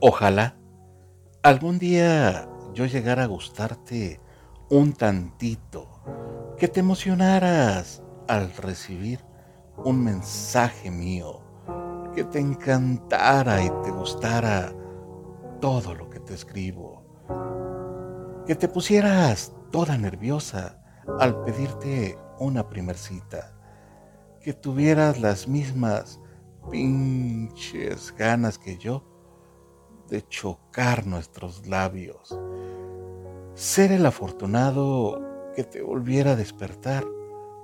Ojalá algún día yo llegara a gustarte un tantito, que te emocionaras al recibir un mensaje mío, que te encantara y te gustara todo lo que te escribo, que te pusieras toda nerviosa al pedirte una primer cita, que tuvieras las mismas pinches ganas que yo de chocar nuestros labios. Ser el afortunado que te volviera a despertar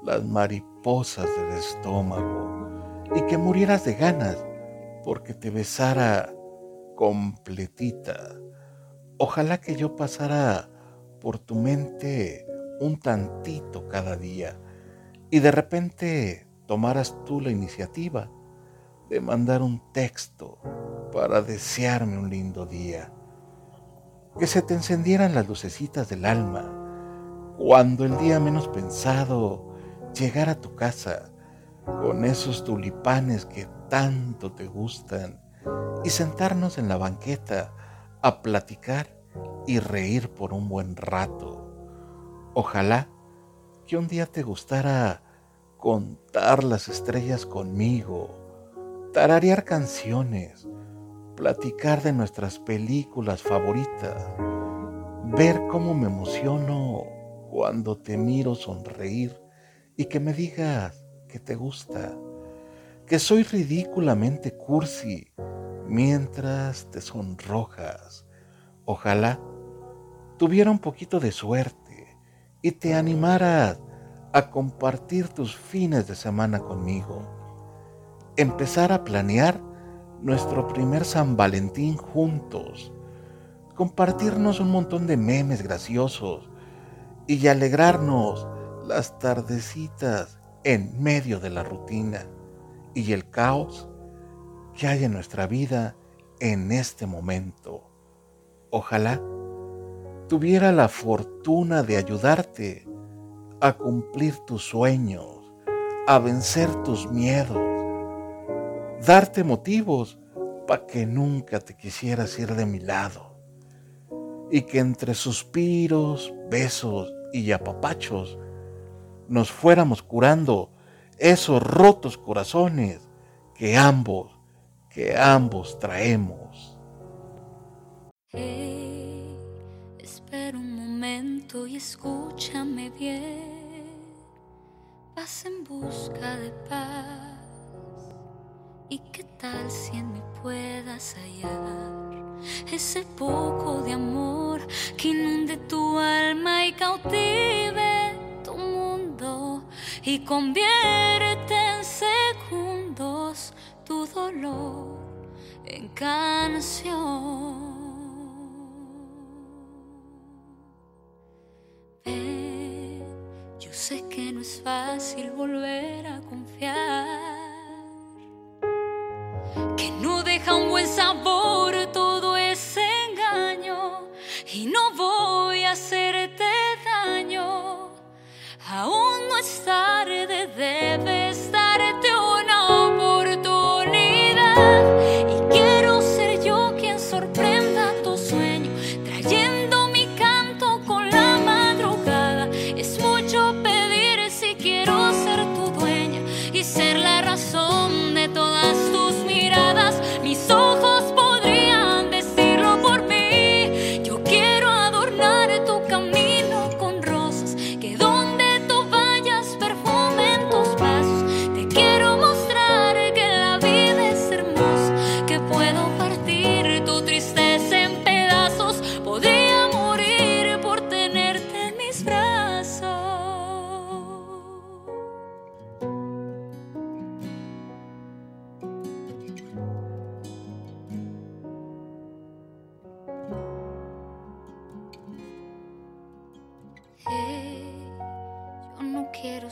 las mariposas del estómago y que murieras de ganas porque te besara completita. Ojalá que yo pasara por tu mente un tantito cada día y de repente tomaras tú la iniciativa de mandar un texto para desearme un lindo día. Que se te encendieran las lucecitas del alma cuando el día menos pensado llegara a tu casa con esos tulipanes que tanto te gustan y sentarnos en la banqueta a platicar y reír por un buen rato. Ojalá que un día te gustara contar las estrellas conmigo tararear canciones, platicar de nuestras películas favoritas, ver cómo me emociono cuando te miro sonreír y que me digas que te gusta, que soy ridículamente cursi mientras te sonrojas. Ojalá tuviera un poquito de suerte y te animaras a compartir tus fines de semana conmigo empezar a planear nuestro primer San Valentín juntos, compartirnos un montón de memes graciosos y alegrarnos las tardecitas en medio de la rutina y el caos que hay en nuestra vida en este momento. Ojalá tuviera la fortuna de ayudarte a cumplir tus sueños, a vencer tus miedos darte motivos para que nunca te quisieras ir de mi lado y que entre suspiros, besos y apapachos nos fuéramos curando esos rotos corazones que ambos, que ambos traemos. espera un momento y escúchame bien. Vas en busca de paz ¿Y qué tal si en mí puedas hallar ese poco de amor que inunde tu alma y cautive tu mundo y convierte en segundos tu dolor en canción? yo sé que no es fácil volver a confiar deja un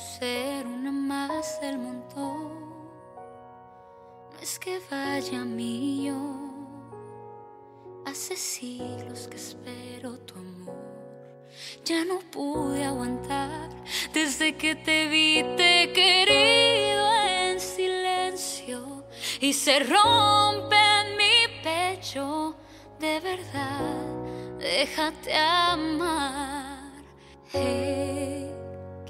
ser una más del montón. No es que vaya mío. Hace siglos que espero tu amor. Ya no pude aguantar desde que te vi, te he querido en silencio y se rompe en mi pecho déjate amar.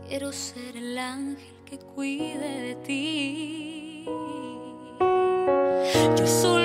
quiero ser ángel que cuide de ti. Yo solo